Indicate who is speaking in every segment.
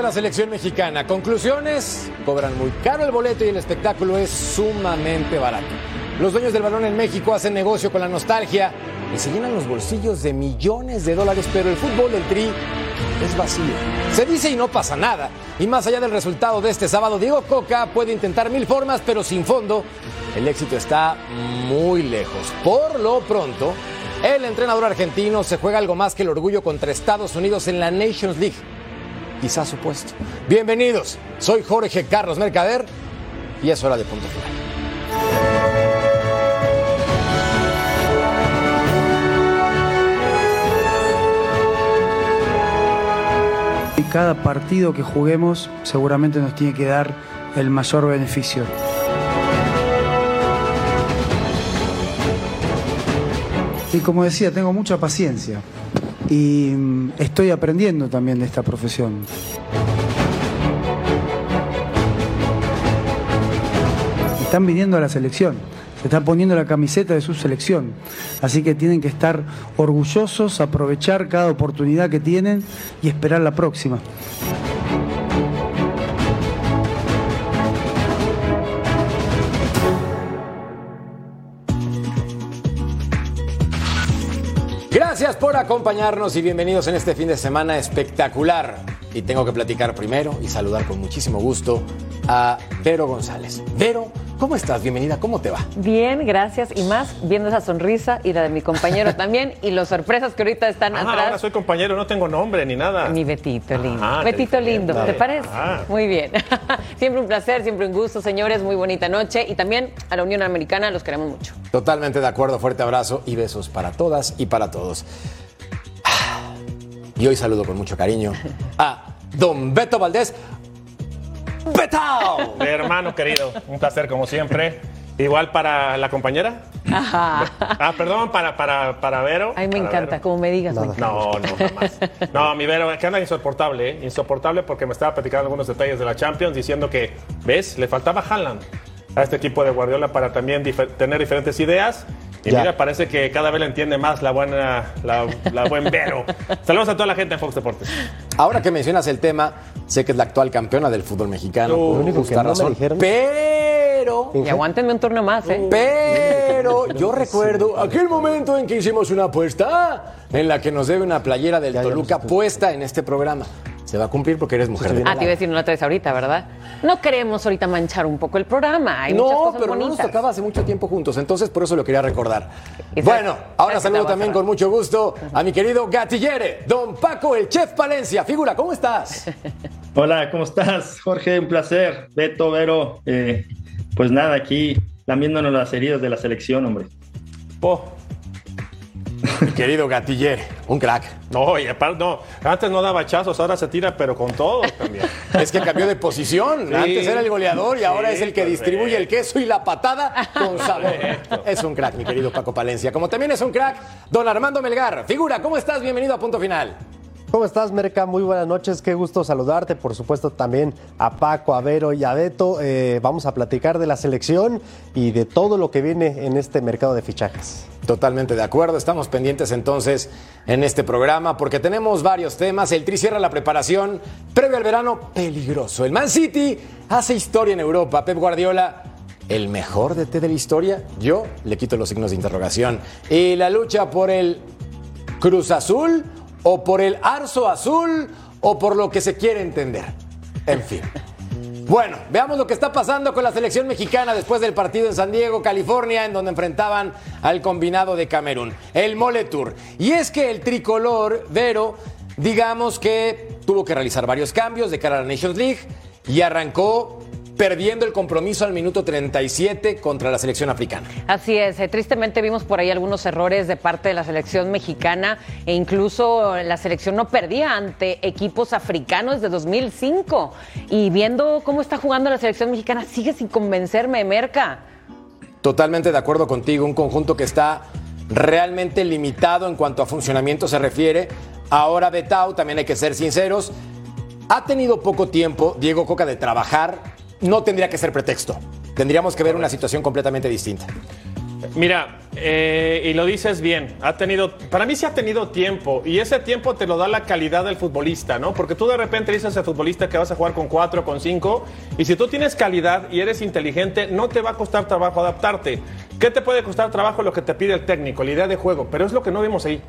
Speaker 1: de la selección mexicana. Conclusiones, cobran muy caro el boleto y el espectáculo es sumamente barato. Los dueños del balón en México hacen negocio con la nostalgia y se llenan los bolsillos de millones de dólares, pero el fútbol del Tri es vacío. Se dice y no pasa nada. Y más allá del resultado de este sábado, Diego Coca puede intentar mil formas, pero sin fondo, el éxito está muy lejos. Por lo pronto, el entrenador argentino se juega algo más que el orgullo contra Estados Unidos en la Nations League. Quizás su puesto. Bienvenidos, soy Jorge Carlos Mercader y es hora de punto final.
Speaker 2: Y cada partido que juguemos seguramente nos tiene que dar el mayor beneficio. Y como decía, tengo mucha paciencia y mm, estoy aprendiendo también de esta profesión. Están viniendo a la selección, se están poniendo la camiseta de su selección, así que tienen que estar orgullosos, aprovechar cada oportunidad que tienen y esperar la próxima.
Speaker 1: Por acompañarnos y bienvenidos en este fin de semana espectacular. Y tengo que platicar primero y saludar con muchísimo gusto a Vero González. Vero, ¿cómo estás? Bienvenida, ¿cómo te va?
Speaker 3: Bien, gracias. Y más viendo esa sonrisa y la de mi compañero también y las sorpresas que ahorita están
Speaker 4: Ah,
Speaker 3: atrás.
Speaker 4: ahora soy compañero, no tengo nombre ni nada.
Speaker 3: Mi Betito lindo.
Speaker 4: Ah,
Speaker 3: Betito
Speaker 4: qué
Speaker 3: lindo. ¿te parece?
Speaker 4: Ah.
Speaker 3: Muy bien. siempre un placer, siempre un gusto, señores. Muy bonita noche. Y también a la Unión Americana los queremos mucho.
Speaker 1: Totalmente de acuerdo, fuerte abrazo y besos para todas y para todos. Y hoy saludo con mucho cariño a Don Beto Valdés. ¡Betao!
Speaker 4: Mi hermano querido, un placer como siempre. Igual para la compañera.
Speaker 3: Ajá.
Speaker 4: Ah, perdón, para, para, para Vero.
Speaker 3: Ay, me
Speaker 4: Para
Speaker 3: encanta,
Speaker 4: Vero.
Speaker 3: como me digas. me.
Speaker 4: No, no, jamás. No, mi Vero, que anda insoportable, ¿eh? Insoportable porque me estaba platicando algunos detalles de la Champions diciendo que, ¿ves? Le faltaba Haaland a este equipo de Guardiola para también difer- tener diferentes ideas. Y
Speaker 5: Ya.
Speaker 4: mira, parece que cada vez le entiende más la buena, la, la buen Vero. Saludos a toda la gente en Fox Deportes.
Speaker 1: Ahora que mencionas el tema, sé que es la actual campeona del fútbol mexicano.
Speaker 4: Lo
Speaker 1: por
Speaker 5: único
Speaker 1: justa
Speaker 5: que no me
Speaker 1: razón.
Speaker 5: dijeron-
Speaker 1: Pero,
Speaker 3: Y aguántenme un turno más, ¿eh?
Speaker 1: pero, yo recuerdo aquel momento en que hicimos una apuesta en la que nos debe una playera del
Speaker 5: Ya,
Speaker 1: Toluca puesta en este programa. Se va a cumplir porque eres mujer de
Speaker 3: Ah, te iba a decir, no la traes ahorita, ¿verdad? No queremos ahorita manchar un poco el programa. Hay muchas
Speaker 1: No,
Speaker 3: cosas
Speaker 1: pero no nos tocaba hace mucho tiempo juntos, entonces por eso lo quería recordar.
Speaker 3: Exacto.
Speaker 1: Bueno, ahora
Speaker 3: Exacto,
Speaker 1: saludo también con mucho gusto a mi querido gatillere, don Paco, el chef Palencia. Figura, ¿cómo estás?
Speaker 6: Hola, ¿cómo estás, Jorge? Un placer. Beto, Vero. eh, pues nada, aquí lamiéndonos las heridas de la selección, hombre.
Speaker 4: Oh,
Speaker 1: mi querido gatillere, un crack.
Speaker 4: no, y aparte, no, antes no daba chazos, ahora se tira, pero con todo también.
Speaker 1: Es que cambió de posición.
Speaker 4: Sí.
Speaker 1: Antes era el goleador y ahora es el que
Speaker 4: correcto.
Speaker 1: distribuye el queso y la patada con sabor. Es un crack, mi querido Paco Palencia. Como también es un crack, don Armando Melgar. Figura, ¿cómo estás? Bienvenido a Punto Final.
Speaker 5: ¿Cómo estás, Merca? Muy buenas noches, qué gusto saludarte. Por supuesto, también a Paco, a Vero y a Beto. Eh, vamos a platicar de la selección y de todo lo que viene en este mercado de fichajes.
Speaker 1: Totalmente de acuerdo. Estamos pendientes entonces en este programa porque tenemos varios temas. El Tri cierra la preparación previo al verano peligroso. El Man City hace historia en Europa. Pep Guardiola, el mejor DT de la historia. Yo le quito los signos de interrogación. Y la lucha por el Cruz Azul o por el Arzo Azul o por lo que se quiere entender. En fin. Bueno, veamos lo que está pasando con la selección mexicana después del partido en San Diego, California, en donde enfrentaban al combinado de Camerún, el Mole Tour. Y es que el tricolor, Vero, digamos que tuvo que realizar varios cambios de cara a la Nations League y arrancó perdiendo el compromiso al minuto 37 contra la selección africana.
Speaker 3: Así es, eh, tristemente vimos por ahí algunos errores de parte de la selección mexicana e incluso la selección no perdía ante equipos africanos desde 2005. Y viendo cómo está jugando la selección mexicana, sigue sin convencerme, Merca.
Speaker 1: Totalmente de acuerdo contigo, un conjunto que está realmente limitado en cuanto a funcionamiento se refiere. Ahora Betau, también hay que ser sinceros, ha tenido poco tiempo Diego Coca de trabajar, no tendría que ser pretexto. Tendríamos que ver una situación completamente distinta.
Speaker 4: Mira, eh, y lo dices bien, ha tenido, para mí sí ha tenido tiempo y ese tiempo te lo da la calidad del futbolista, ¿no? Porque tú de repente dices al futbolista que vas a jugar con cuatro, con cinco y si tú tienes calidad y eres inteligente, no te va a costar trabajo adaptarte. ¿Qué te puede costar trabajo? Lo que te pide el técnico, la idea de juego, pero es lo que no vimos ahí.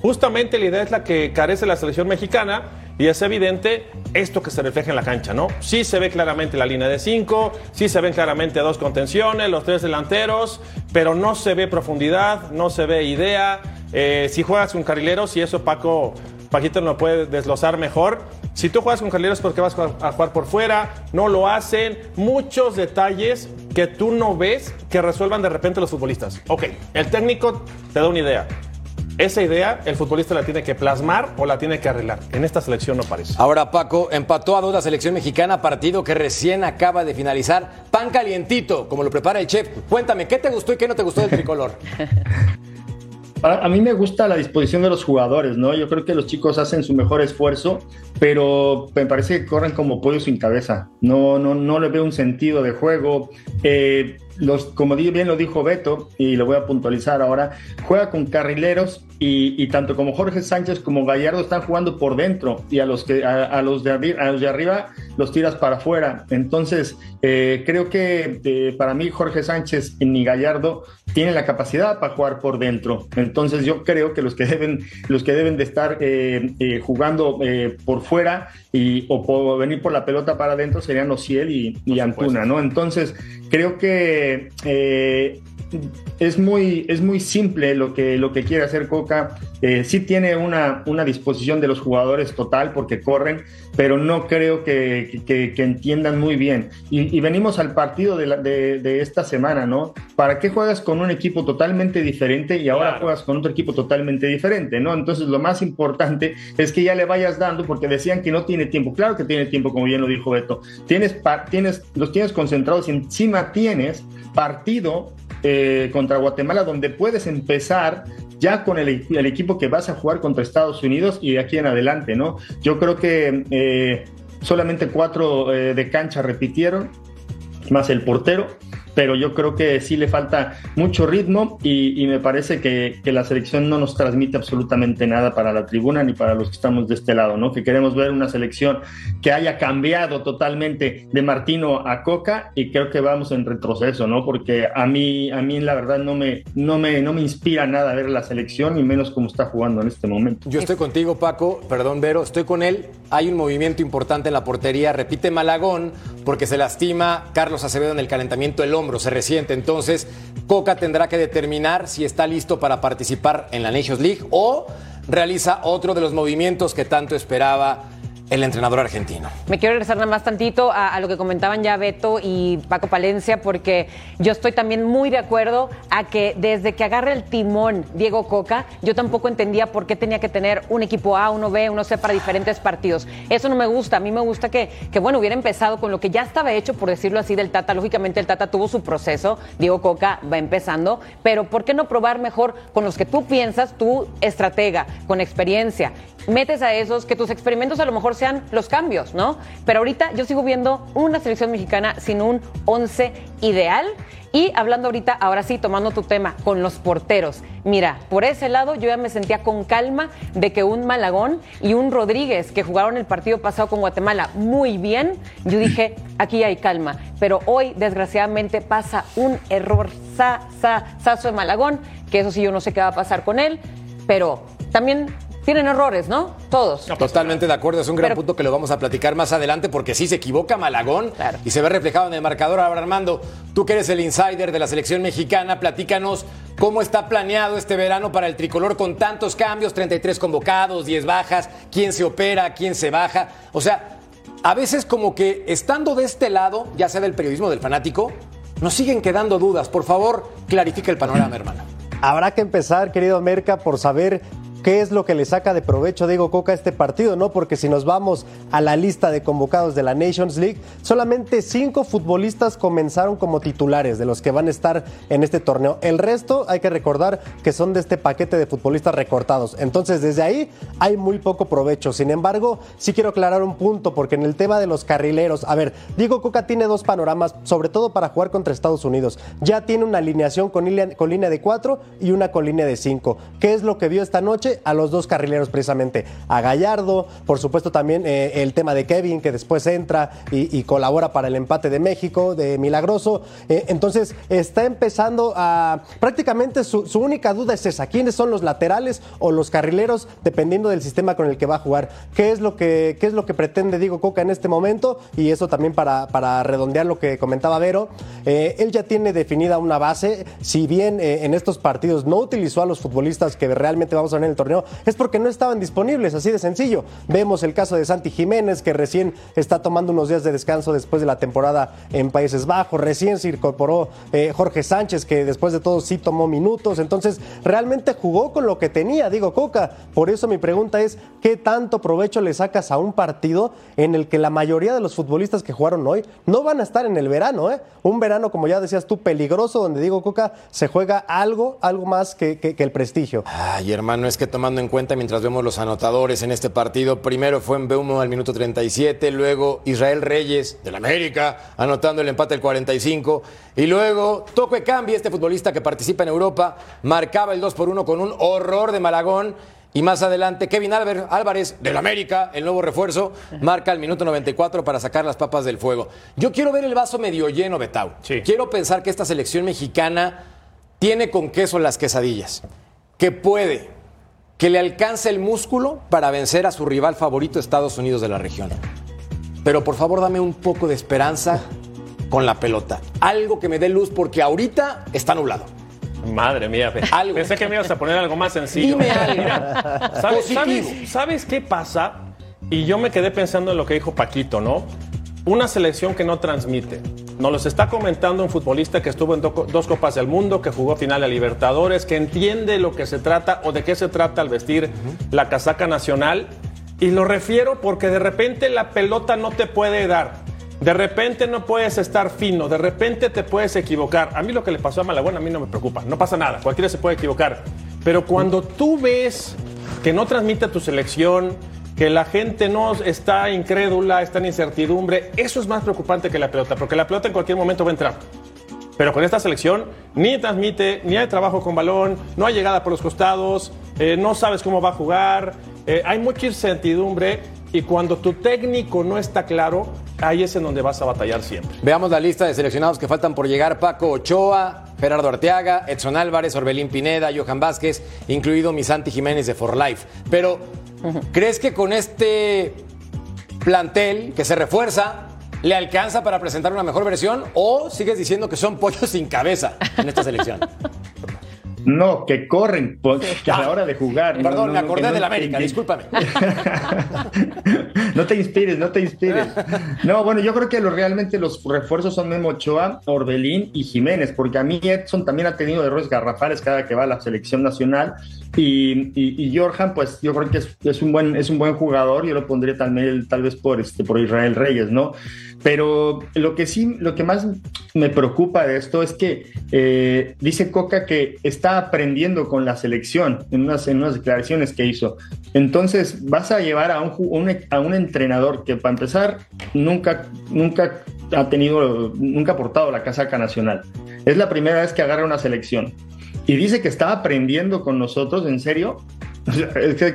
Speaker 4: Justamente la idea es la que carece la selección mexicana y es evidente esto que se refleja en la cancha, ¿no? Sí se ve claramente la línea de cinco, sí se ven claramente dos contenciones, los tres delanteros, pero no se ve profundidad, no se ve idea. Eh, si juegas con carrileros, y eso Paco, Paquito no puede desglosar mejor. Si tú juegas con carrileros porque vas a jugar por fuera, no lo hacen. Muchos detalles que tú no ves que resuelvan de repente los futbolistas. Ok, el técnico te da una idea esa idea el futbolista la tiene que plasmar o la tiene que arreglar. En esta selección no parece.
Speaker 1: Ahora, Paco, empató a dos la selección mexicana, partido que recién acaba de finalizar. Pan calientito, como lo prepara el chef. Cuéntame, ¿qué te gustó y qué no te gustó del tricolor?
Speaker 6: A mí me gusta la disposición de los jugadores, ¿no? Yo creo que los chicos hacen su mejor esfuerzo, pero me parece que corren como pollo sin cabeza. No, no, no le veo un sentido de juego. Eh, los, como bien lo dijo Beto, y lo voy a puntualizar ahora, juega con carrileros y, tanto como Jorge Sánchez como Gallardo están jugando por dentro y a los, que, a, los, de, a los de arriba los tiras para afuera. Entonces, eh, creo que eh, para mí Jorge Sánchez ni Gallardo tienen la capacidad para jugar por dentro. Entonces, yo creo que los que deben, los que deben de estar eh, jugando por fuera y, o por venir por la pelota para adentro serían Ociel y, y Antuna, ¿no? Entonces, creo que es muy, es muy simple lo que, lo que quiere hacer Coca. Eh, sí tiene una, una disposición de los jugadores total porque corren, pero no creo que, que, entiendan muy bien. Y, venimos al partido de, de, esta semana, ¿no? ¿Para qué juegas con un equipo totalmente diferente y ahora juegas con otro equipo totalmente diferente, ¿no? Entonces lo más importante es que ya le vayas dando, porque decían que no tiene tiempo. Claro que tiene tiempo, como bien lo dijo Beto. Tienes, tienes, los tienes concentrados y encima tienes partido eh, contra Guatemala, donde puedes empezar ya con el, equipo que vas a jugar contra Estados Unidos y de aquí en adelante, ¿no? Yo creo que eh, solamente cuatro eh, de cancha repitieron, más el portero pero yo creo que sí le falta mucho ritmo y, me parece que, la selección no nos transmite absolutamente nada para la tribuna ni para los que estamos de este lado, ¿no? Que queremos ver una selección que haya cambiado totalmente de Martino a Coca y creo que vamos en retroceso, ¿no? Porque a mí, a mí la verdad no me, no me, no me inspira nada ver la selección y menos cómo está jugando en este momento.
Speaker 1: Yo estoy contigo, Paco, perdón, Vero, estoy con él. Hay un movimiento importante en la portería, repite Malagón, porque se lastima Carlos Acevedo en el calentamiento del se resiente. Entonces, Coca tendrá que determinar si está listo para participar en la Nations League o realiza otro de los movimientos que tanto esperaba el entrenador argentino.
Speaker 3: Me quiero regresar nada más tantito a, lo que comentaban ya Beto y Paco Palencia, porque yo estoy también muy de acuerdo a que desde que agarre el timón Diego Coca, yo tampoco entendía por qué tenía que tener un equipo A, uno B, uno C para diferentes partidos. Eso no me gusta. A mí me gusta que, que, bueno, hubiera empezado con lo que ya estaba hecho, por decirlo así, del Tata. Lógicamente el Tata tuvo su proceso, Diego Coca va empezando, pero ¿por qué no probar mejor con los que tú piensas, tu estratega, con experiencia? Metes a esos que tus experimentos a lo mejor sean los cambios, ¿no? Pero ahorita yo sigo viendo una selección mexicana sin un 11 ideal. Y hablando ahorita, ahora sí, tomando tu tema, con los porteros. Mira, por ese lado yo ya me sentía con calma de que un Malagón y un Rodríguez, que jugaron el partido pasado con Guatemala muy bien, yo dije, aquí hay calma. Pero hoy, desgraciadamente, pasa un error sa, sa, sazo de Malagón, que eso sí yo no sé qué va a pasar con él, pero también tienen errores, ¿no? Todos.
Speaker 1: Totalmente de acuerdo, es un gran punto que lo vamos a platicar más adelante porque sí se equivoca Malagón y se ve reflejado en el marcador. Ahora, Armando, tú que eres el insider de la selección mexicana, platícanos cómo está planeado este verano para el tricolor con tantos cambios, 33 convocados, 10 bajas, quién se opera, quién se baja. O sea, a veces como que estando de este lado, ya sea del periodismo del fanático, nos siguen quedando dudas. Por favor, clarifica el panorama, hermano.
Speaker 5: Habrá que empezar, querido Merca, por saber qué es lo que le saca de provecho Diego Coca a este partido, ¿no? Porque si nos vamos a la lista de convocados de la Nations League, solamente cinco futbolistas comenzaron como titulares de los que van a estar en este torneo. El resto hay que recordar que son de este paquete de futbolistas recortados. Entonces, desde ahí hay muy poco provecho. Sin embargo, sí quiero aclarar un punto, porque en el tema de los carrileros, a ver, Diego Coca tiene dos panoramas, sobre todo para jugar contra Estados Unidos. Ya tiene una alineación con con línea de cuatro y una con línea de cinco. ¿Qué es lo que vio esta noche? A los dos carrileros precisamente. A Gallardo, por supuesto también eh, el tema de Kevin, que después entra y, colabora para el empate de México, de Milagroso. Eh, entonces, está empezando a... Prácticamente su, única duda es esa. ¿Quiénes son los laterales o los carrileros, dependiendo del sistema con el que va a jugar? ¿Qué es lo que, qué es lo que pretende Diego Coca en este momento? Y eso también para, para redondear lo que comentaba Vero. Eh, él ya tiene definida una base. Si bien en estos partidos no utilizó a los futbolistas que realmente vamos a ver en el torneo, es porque no estaban disponibles, así de sencillo. Vemos el caso de Santi Jiménez, que recién está tomando unos días de descanso después de la temporada en Países Bajos. Recién se incorporó eh, Jorge Sánchez, que después de todo sí tomó minutos. Entonces, realmente jugó con lo que tenía, digo Coca. Por eso mi pregunta es, ¿qué tanto provecho le sacas a un partido en el que la mayoría de los futbolistas que jugaron hoy no van a estar en el verano? ¿eh? Un verano, como ya decías tú, peligroso, donde digo Coca se juega algo, algo más que, que, el prestigio.
Speaker 1: Ay, hermano, es que tomando en cuenta mientras vemos los anotadores en este partido, primero fue en Beumo al minuto 37, luego Israel Reyes del América anotando el empate al 45 y luego Toque Cambi, este futbolista que participa en Europa, marcaba el 2 por 1 con un horror de Malagón. Y más adelante, Kevin Álvarez del América, el nuevo refuerzo, marca el minuto 94 para sacar las papas del fuego. Yo quiero ver el vaso medio lleno, Betau. Quiero pensar que esta selección mexicana tiene con queso las quesadillas, que puede, que le alcance el músculo para vencer a su rival favorito, Estados Unidos de la región. Pero por favor, dame un poco de esperanza con la pelota. Algo que me dé luz, porque ahorita está nublado.
Speaker 4: Madre mía, pensé que me ibas a poner algo más sencillo.
Speaker 1: Dime algo.
Speaker 4: ¿Sabes, qué pasa? Y yo me quedé pensando en lo que dijo Paquito, ¿no? Una selección que no transmite. Nos los está comentando un futbolista que estuvo en dos Copas del Mundo, que jugó final a Libertadores, que entiende lo que se trata o de qué se trata al vestir la casaca nacional. Y lo refiero porque de repente la pelota no te puede dar. De repente no puedes estar fino, de repente te puedes equivocar. A mí lo que le pasó a Malagón a mí no me preocupa, no pasa nada, cualquiera se puede equivocar. Pero cuando tú ves que no transmite tu selección, que la gente no está incrédula, está en incertidumbre, eso es más preocupante que la pelota, porque la pelota en cualquier momento va a entrar. Pero con esta selección ni transmite, ni hay trabajo con balón, no hay llegada por los costados, eh, no sabes cómo va a jugar, eh, hay mucha incertidumbre y cuando tu técnico no está claro, ahí es en donde vas a batallar siempre.
Speaker 1: Veamos la lista de seleccionados que faltan por llegar. Paco Ochoa, Gerardo Arteaga, Edson Álvarez, Orbelín Pineda, Johan Vázquez, incluido Misanti Jiménez de For Life. Pero, ¿crees que con este plantel que se refuerza, le alcanza para presentar una mejor versión o sigues diciendo que son pollos sin cabeza en esta selección?
Speaker 6: No, que corren a la hora de jugar.
Speaker 1: Perdón, me acordé de la América, discúlpame.
Speaker 6: no te inspires, no te inspires. No, bueno, yo creo que realmente los refuerzos son Memo Ochoa, Orbelín y Jiménez, porque a mí Edson también ha tenido errores garrafales cada que va a la selección nacional. Y, y, Jorjan, pues yo creo que es, un buen, es un buen jugador, yo lo pondría también tal vez por, este, por Israel Reyes, ¿no? Pero lo que sí, lo que más me preocupa de esto es que eh, dice Coca que está aprendiendo con la selección en unas, en unas declaraciones que hizo. Entonces vas a llevar a un, a un entrenador que para empezar nunca, nunca ha tenido, nunca ha portado la casaca nacional. Es la primera vez que agarra una selección y dice que está aprendiendo con nosotros, ¿en serio?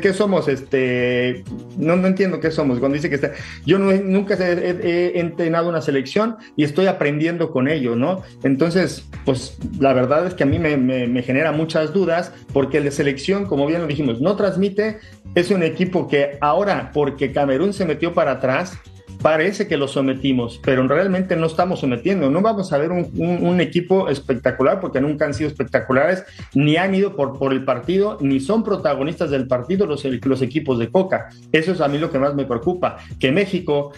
Speaker 6: ¿Qué somos? Este, no, no entiendo qué somos. Cuando dice que está, yo nunca he, entrenado una selección y estoy aprendiendo con ello, ¿no? Entonces, pues la verdad es que a mí me, me genera muchas dudas porque de selección, como bien lo dijimos, no transmite. Es un equipo que ahora, porque Camerún se metió para atrás, parece que lo sometimos, pero realmente no estamos sometiendo. No vamos a ver un, equipo espectacular porque nunca han sido espectaculares, ni han ido por, por el partido, ni son protagonistas del partido los, equipos de Coca. Eso es a mí lo que más me preocupa, que México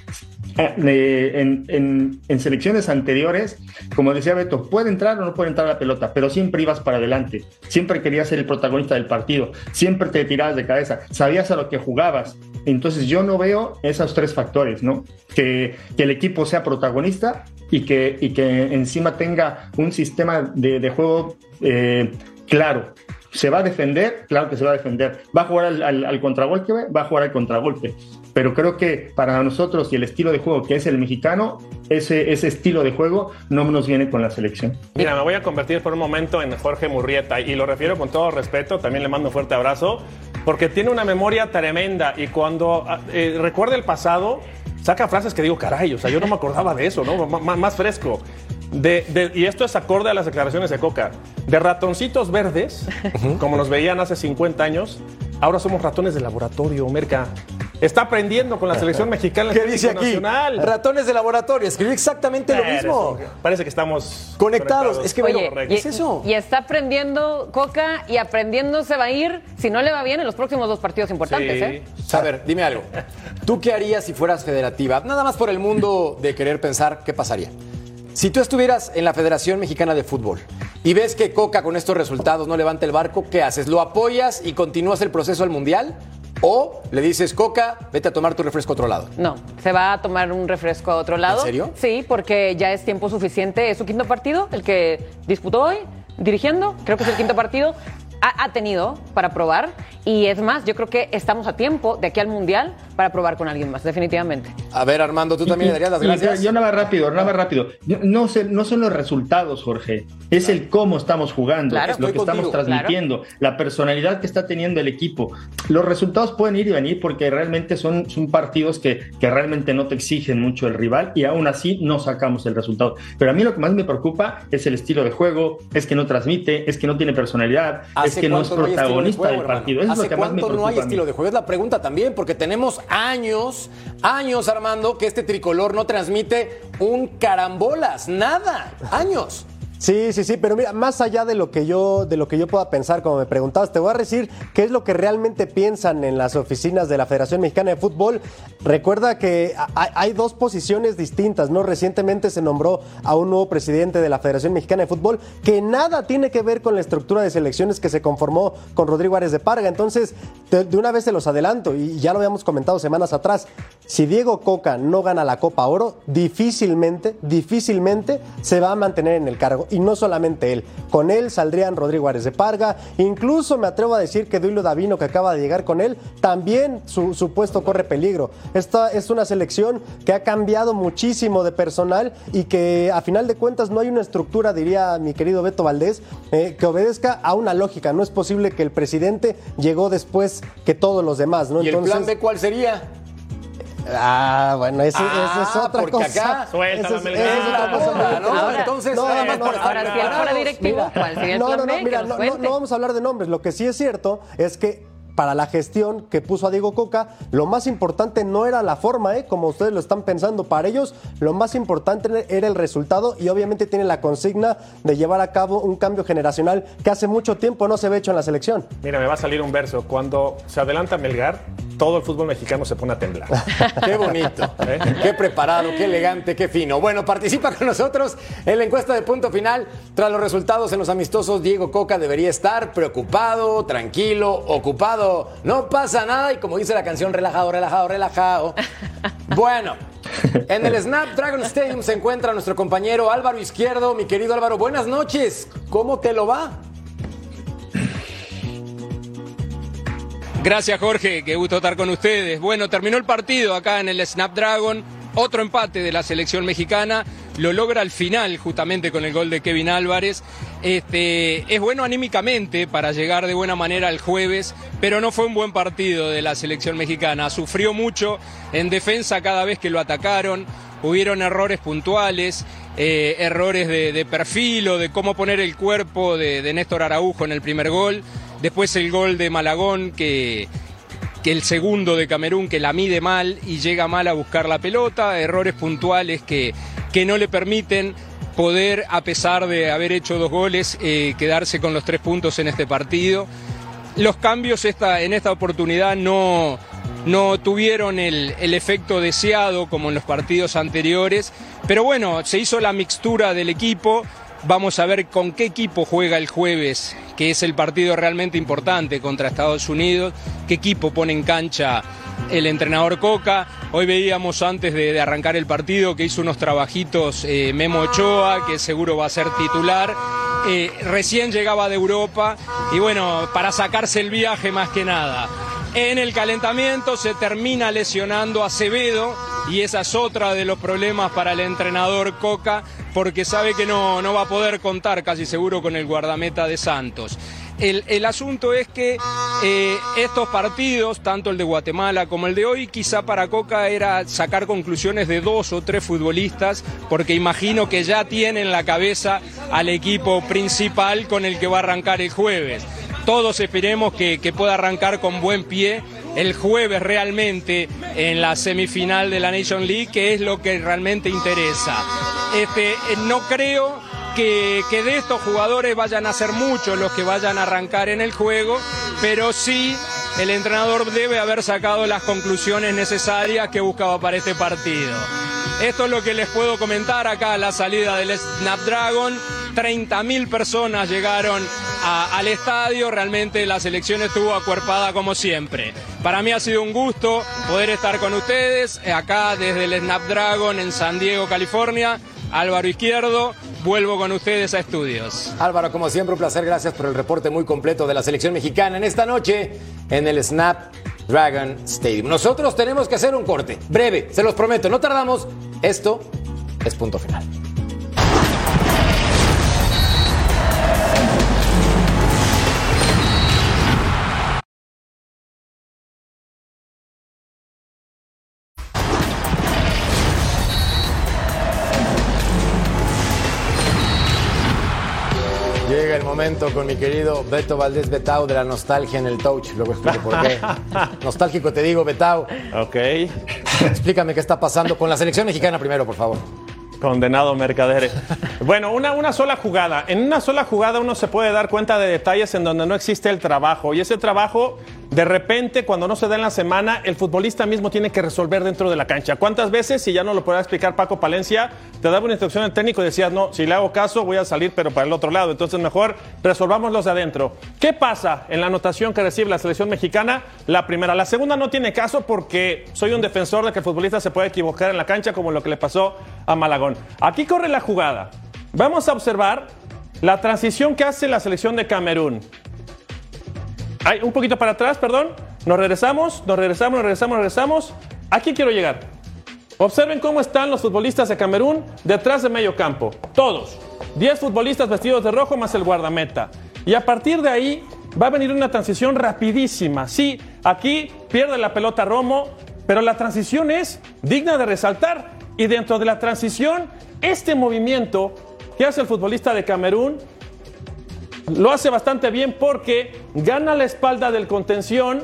Speaker 6: eh, en, en, selecciones anteriores, como decía Beto, puede entrar o no puede entrar la pelota, pero siempre ibas para adelante, siempre querías ser el protagonista del partido, siempre te tirabas de cabeza, sabías a lo que jugabas. Entonces yo no veo esos tres factores, ¿no? Que, que el equipo sea protagonista y que, y que encima tenga un sistema de, de juego eh, claro. ¿Se va a defender? Claro que se va a defender. ¿Va a jugar al, al, al contragolpe? Va a jugar al contragolpe pero creo que para nosotros y el estilo de juego que es el mexicano, ese, ese estilo de juego no nos viene con la selección.
Speaker 4: Mira, me voy a convertir por un momento en Jorge Murrieta y lo refiero con todo respeto, también le mando un fuerte abrazo, porque tiene una memoria tremenda y cuando ah, eh, recuerda el pasado, saca frases que digo, caray, o sea, yo no me acordaba de eso, ¿no? más fresco. De, y esto es acorde a las declaraciones de Coca. De ratoncitos verdes, como nos veían hace 50 años, ahora somos ratones de laboratorio, Merca. Está aprendiendo con la selección mexicana.
Speaker 1: ¿Qué dice aquí? Ratones de laboratorio. Escribió exactamente lo mismo.
Speaker 4: Parece que estamos
Speaker 1: conectados. Es que
Speaker 3: Oye, y, es eso. Y está aprendiendo Coca y aprendiendo se va a ir, si no le va bien, en los próximos dos partidos importantes. ¿eh?
Speaker 1: A ver, dime algo. ¿Tú qué harías si fueras federativa? Nada más por el mundo de querer pensar qué pasaría. Si tú estuvieras en la Federación Mexicana de Fútbol y ves que Coca con estos resultados no levanta el barco, ¿qué haces? ¿Lo apoyas y continúas el proceso al Mundial? O le dices, Coca, vete a tomar tu refresco a otro lado.
Speaker 3: No, se va a tomar un refresco a otro lado.
Speaker 1: ¿En serio?
Speaker 3: Sí, porque ya es tiempo suficiente. Es su quinto partido, el que disputó hoy, dirigiendo. Creo que es el quinto partido ha, tenido para probar. Y es más, yo creo que estamos a tiempo de aquí al Mundial para probar con alguien más, definitivamente.
Speaker 1: A ver, Armando, tú también le darías las gracias.
Speaker 6: Yo, nada rápido, nada rápido. No, sé, no son los resultados, Jorge. Es el cómo estamos jugando, es lo que estamos transmitiendo, la personalidad que está teniendo el equipo. Los resultados pueden ir y venir porque realmente son, son partidos que, que realmente no te exigen mucho el rival y aún así no sacamos el resultado. Pero a mí lo que más me preocupa es el estilo de juego, es que no transmite, es que no tiene personalidad, es que no es protagonista del partido. es
Speaker 1: lo que más me no hay estilo de juego? Es la pregunta también, porque tenemos años, años, Armando, que este tricolor no transmite un carambolas, nada, años.
Speaker 5: Sí, sí, sí, pero mira, más allá de lo que yo de lo que yo pueda pensar, como me preguntabas, te voy a decir qué es lo que realmente piensan en las oficinas de la Federación Mexicana de Fútbol. Recuerda que hay dos posiciones distintas, ¿no? Recientemente se nombró a un nuevo presidente de la Federación Mexicana de Fútbol que nada tiene que ver con la estructura de selecciones que se conformó con Rodrigo Árez de Parga. Entonces, de, una vez se los adelanto y ya lo habíamos comentado semanas atrás. Si Diego Coca no gana la Copa Oro, difícilmente, difícilmente se va a mantener en el cargo y no solamente él. Con él saldrían Rodrigo Árez de Parga, incluso me atrevo a decir que Duilo Davino, que acaba de llegar con él, también su, puesto corre peligro. Esta es una selección que ha cambiado muchísimo de personal y que a final de cuentas no hay una estructura, diría mi querido Beto Valdés, eh, que obedezca a una lógica. No es posible que el presidente llegó después que todos los demás. ¿no?
Speaker 1: ¿Y el plan B cuál sería?
Speaker 5: Ah, bueno, eso,
Speaker 1: ah,
Speaker 5: es otra
Speaker 1: porque
Speaker 5: cosa.
Speaker 1: Acá, suelta la es, ¿no? Entonces,
Speaker 3: no, no, no, ahora fuera directivo, ¿cuál sería el
Speaker 5: no, no,
Speaker 3: no,
Speaker 5: mira, no, no vamos a hablar de nombres. Lo que sí es cierto es que para la gestión que puso a Diego Coca, lo más importante no era la forma, ¿eh? como ustedes lo están pensando. Para ellos, lo más importante era el resultado y obviamente tiene la consigna de llevar a cabo un cambio generacional que hace mucho tiempo no se ve hecho en la selección.
Speaker 4: Mira, me va a salir un verso. Cuando se adelanta Melgar, todo el fútbol mexicano se pone a temblar.
Speaker 1: qué bonito, ¿eh? qué preparado, qué elegante, qué fino. Bueno, participa con nosotros en la encuesta de punto final. Tras los resultados en los amistosos, Diego Coca debería estar preocupado, tranquilo, ocupado. No pasa nada y como dice la canción, relajado, relajado, relajado. Bueno, en el Snapdragon Stadium se encuentra nuestro compañero Álvaro Izquierdo. Mi querido Álvaro, buenas noches. ¿Cómo te lo va?
Speaker 7: Gracias Jorge, qué gusto estar con ustedes. Bueno, terminó el partido acá en el Snapdragon, otro empate de la selección mexicana, lo logra al final justamente con el gol de Kevin Álvarez. Este, es bueno anímicamente para llegar de buena manera al jueves, pero no fue un buen partido de la selección mexicana. Sufrió mucho en defensa cada vez que lo atacaron, hubieron errores puntuales. Eh, errores de, perfil o de cómo poner el cuerpo de Néstor Araujo en el primer gol. Después el gol de Malagón que, que el segundo de Camerún que la mide mal y llega mal a buscar la pelota, errores puntuales que, que no le permiten poder, a pesar de haber hecho dos goles, eh, quedarse con los tres puntos en este partido. Los cambios esta, en esta oportunidad no, no tuvieron el, el, efecto deseado como en los partidos anteriores, pero bueno, se hizo la mixtura del equipo. Vamos a ver con qué equipo juega el jueves, que es el partido realmente importante contra Estados Unidos, qué equipo pone en cancha el entrenador Coca. Hoy veíamos antes de, arrancar el partido que hizo unos trabajitos eh, Memo Ochoa, que seguro va a ser titular. Eh, recién llegaba de Europa y bueno, para sacarse el viaje más que nada. En el calentamiento se termina lesionando Acevedo y esa es otra de los problemas para el entrenador Coca porque sabe que no, no va a poder contar casi seguro con el guardameta de Santos. El, el, asunto es que eh, estos partidos, tanto el de Guatemala como el de hoy, quizá para Coca era sacar conclusiones de dos o tres futbolistas, porque imagino que ya tiene en la cabeza al equipo principal con el que va a arrancar el jueves. Todos esperemos que, que pueda arrancar con buen pie el jueves realmente en la semifinal de la Nation League, que es lo que realmente interesa. Este, no creo que, que, de estos jugadores vayan a ser muchos los que vayan a arrancar en el juego, pero sí el entrenador debe haber sacado las conclusiones necesarias que buscaba para este partido. Esto es lo que les puedo comentar acá la salida del Snapdragon. 30.000 personas llegaron al estadio, realmente la selección estuvo acuerpada como siempre. Para mí ha sido un gusto poder estar con ustedes acá desde el Snapdragon en San Diego, California. Álvaro Izquierdo, vuelvo con ustedes a estudios.
Speaker 1: Álvaro, como siempre, un placer. Gracias por el reporte muy completo de la selección mexicana en esta noche en el Snapdragon Stadium. Nosotros tenemos que hacer un corte breve, se los prometo, no tardamos. Esto es punto final. Momento con mi querido Beto Valdés Betao de la nostalgia en el touch. Luego explico por qué. Nostálgico te digo, Betao.
Speaker 4: Ok.
Speaker 1: Explícame qué está pasando con la selección mexicana primero, por favor.
Speaker 4: Condenado mercader. Bueno, una, una sola jugada. En una sola jugada uno se puede dar cuenta de detalles en donde no existe el trabajo. Y ese trabajo, de repente, cuando no se da en la semana, el futbolista mismo tiene que resolver dentro de la cancha. ¿Cuántas veces, si ya no lo podrá explicar Paco Palencia, te daba una instrucción al técnico y decías, no, si le hago caso voy a salir, pero para el otro lado. Entonces mejor resolvamos los de adentro. ¿Qué pasa en la anotación que recibe la selección mexicana? La primera. La segunda no tiene caso porque soy un defensor de que el futbolista se puede equivocar en la cancha como lo que le pasó a Malagón. Aquí corre la jugada. Vamos a observar la transición que hace la selección de Camerún. Ay, un poquito para atrás, perdón. Nos regresamos, nos regresamos, nos regresamos, nos regresamos. Aquí quiero llegar. Observen cómo están los futbolistas de Camerún detrás de medio campo. Todos. 10 futbolistas vestidos de rojo más el guardameta. Y a partir de ahí va a venir una transición rapidísima. Sí, aquí pierde la pelota Romo, pero la transición es digna de resaltar. Y dentro de la transición, este movimiento que hace el futbolista de Camerún lo hace bastante bien porque gana la espalda del contención.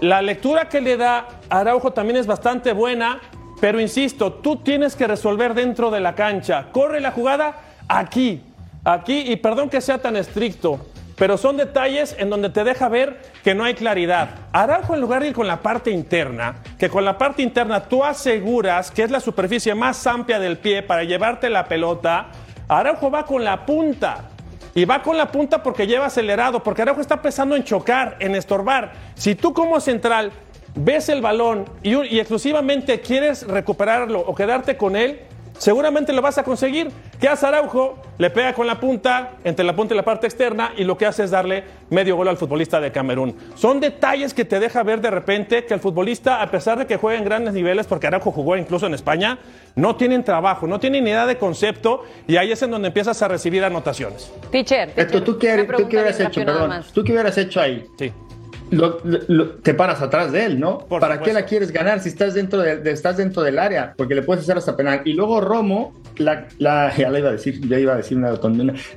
Speaker 4: La lectura que le da Araujo también es bastante buena, pero insisto, tú tienes que resolver dentro de la cancha. Corre la jugada aquí, aquí, y perdón que sea tan estricto, pero son detalles en donde te deja ver que no hay claridad. Araujo, en lugar de ir con la parte interna, que con la parte interna tú aseguras que es la superficie más amplia del pie para llevarte la pelota, Araujo va con la punta. Y va con la punta porque lleva acelerado, porque Araujo está pensando en chocar, en estorbar. Si tú como central ves el balón y, y exclusivamente quieres recuperarlo o quedarte con él, seguramente lo vas a conseguir. ¿Qué hace Araujo? Le pega con la punta, entre la punta y la parte externa, y lo que hace es darle medio gol al futbolista de Camerún. Son detalles que te deja ver de repente que el futbolista, a pesar de que juega en grandes niveles, porque Araujo jugó incluso en España, no tienen trabajo, no tienen ni idea de concepto, y ahí es en donde empiezas a recibir anotaciones.
Speaker 3: Teacher, teacher
Speaker 6: Esto, ¿tú, qué, ¿tú qué hubieras hecho? Perdón, ¿Tú qué hubieras hecho ahí?
Speaker 4: Sí.
Speaker 6: Lo, lo, te paras atrás de él, ¿no?
Speaker 4: Por
Speaker 6: ¿Para
Speaker 4: supuesto.
Speaker 6: qué la quieres ganar si estás dentro, de, de- estás dentro del área? Porque le puedes hacer hasta penal. Y luego Romo, la, la- ya le iba a decir, ya iba a decir una.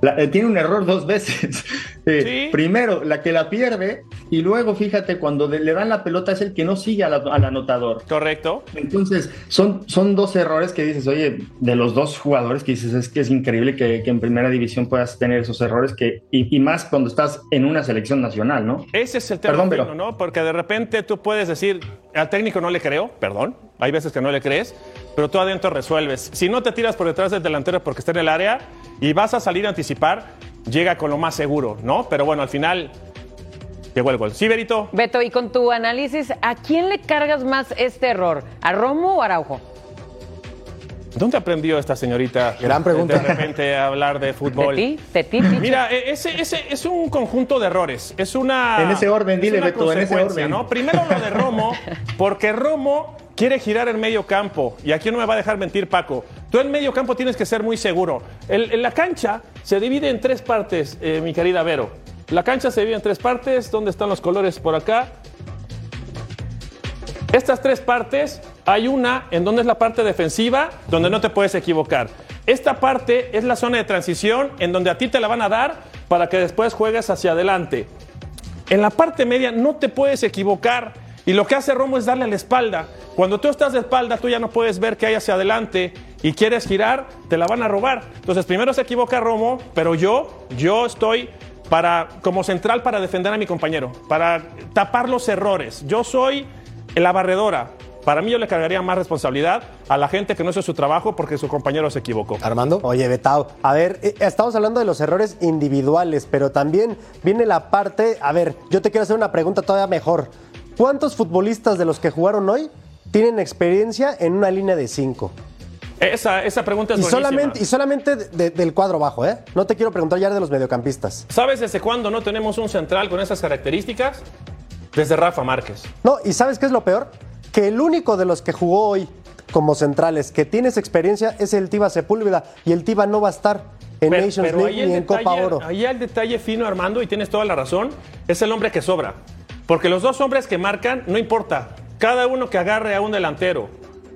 Speaker 6: La- eh, tiene un error dos veces. Eh,
Speaker 4: Sí.
Speaker 6: Primero, la que la pierde y luego fíjate, cuando le dan la pelota es el que no sigue al, anotador.
Speaker 4: Correcto.
Speaker 6: Entonces, son, son dos errores que dices, oye, de los dos jugadores que dices, es que es increíble que, en primera división puedas tener esos errores que, y, más cuando estás en una selección nacional, ¿no?
Speaker 4: Ese es el tema, perdón, ¿no? Porque de repente tú puedes decir, al técnico no le creo, perdón, hay veces que no le crees, pero tú adentro resuelves. Si no te tiras por detrás del delantero porque está en el área y vas a salir a anticipar, llega con lo más seguro, ¿no? Pero bueno, al final llegó el gol. ¿Sí, Berito?
Speaker 3: Beto, y con tu análisis, ¿a quién le cargas más este error? ¿A Romo o a Araujo?
Speaker 4: ¿Dónde aprendió esta señorita?
Speaker 1: Gran pregunta.
Speaker 4: De repente a hablar de fútbol.
Speaker 3: ¿De ti?
Speaker 4: Mira, e-, ese, ese, es un conjunto de errores. Es una.
Speaker 6: En ese orden, dile, Beto, en ese orden.
Speaker 4: ¿no? Primero lo de Romo, porque Romo quiere girar en medio campo. Y aquí no me va a dejar mentir Paco. Tú en medio campo tienes que ser muy seguro. en la cancha se divide en tres partes, eh, mi querida Vero. La cancha se divide en tres partes. ¿Dónde están los colores por acá? Estas tres partes, hay una en donde es la parte defensiva, donde no te puedes equivocar. Esta parte es la zona de transición en donde a ti te la van a dar para que después juegues hacia adelante. En la parte media no te puedes equivocar. Y lo que hace Romo es darle a la espalda. Cuando tú estás de espalda, tú ya no puedes ver qué hay hacia adelante y quieres girar, te la van a robar. Entonces, primero se equivoca Romo, pero yo, yo estoy para, como central para defender a mi compañero, para tapar los errores. Yo soy la barredora, para mí yo le cargaría más responsabilidad a la gente que no hizo su trabajo porque su compañero se equivocó.
Speaker 1: Armando.
Speaker 5: Oye, Betao, a ver, eh, estamos hablando de los errores individuales, pero también viene la parte, a ver, yo te quiero hacer una pregunta todavía mejor. ¿Cuántos futbolistas de los que jugaron hoy tienen experiencia en una línea de cinco?
Speaker 4: Esa, esa pregunta es
Speaker 5: y solamente Y solamente del cuadro bajo, ¿eh? No te quiero preguntar ya de los mediocampistas.
Speaker 4: ¿Sabes desde cuándo no tenemos un central con esas características? Desde Rafa Márquez.
Speaker 5: No, y ¿sabes qué es lo peor? Que el único de los que jugó hoy como centrales que tienes experiencia es el Tiva Sepúlveda y el Tiva no va a estar en Nations League ni en Copa Oro.
Speaker 4: Ahí el detalle fino, Armando, y tienes toda la razón, es el hombre que sobra. Porque los dos hombres que marcan, no importa, cada uno que agarre a un delantero.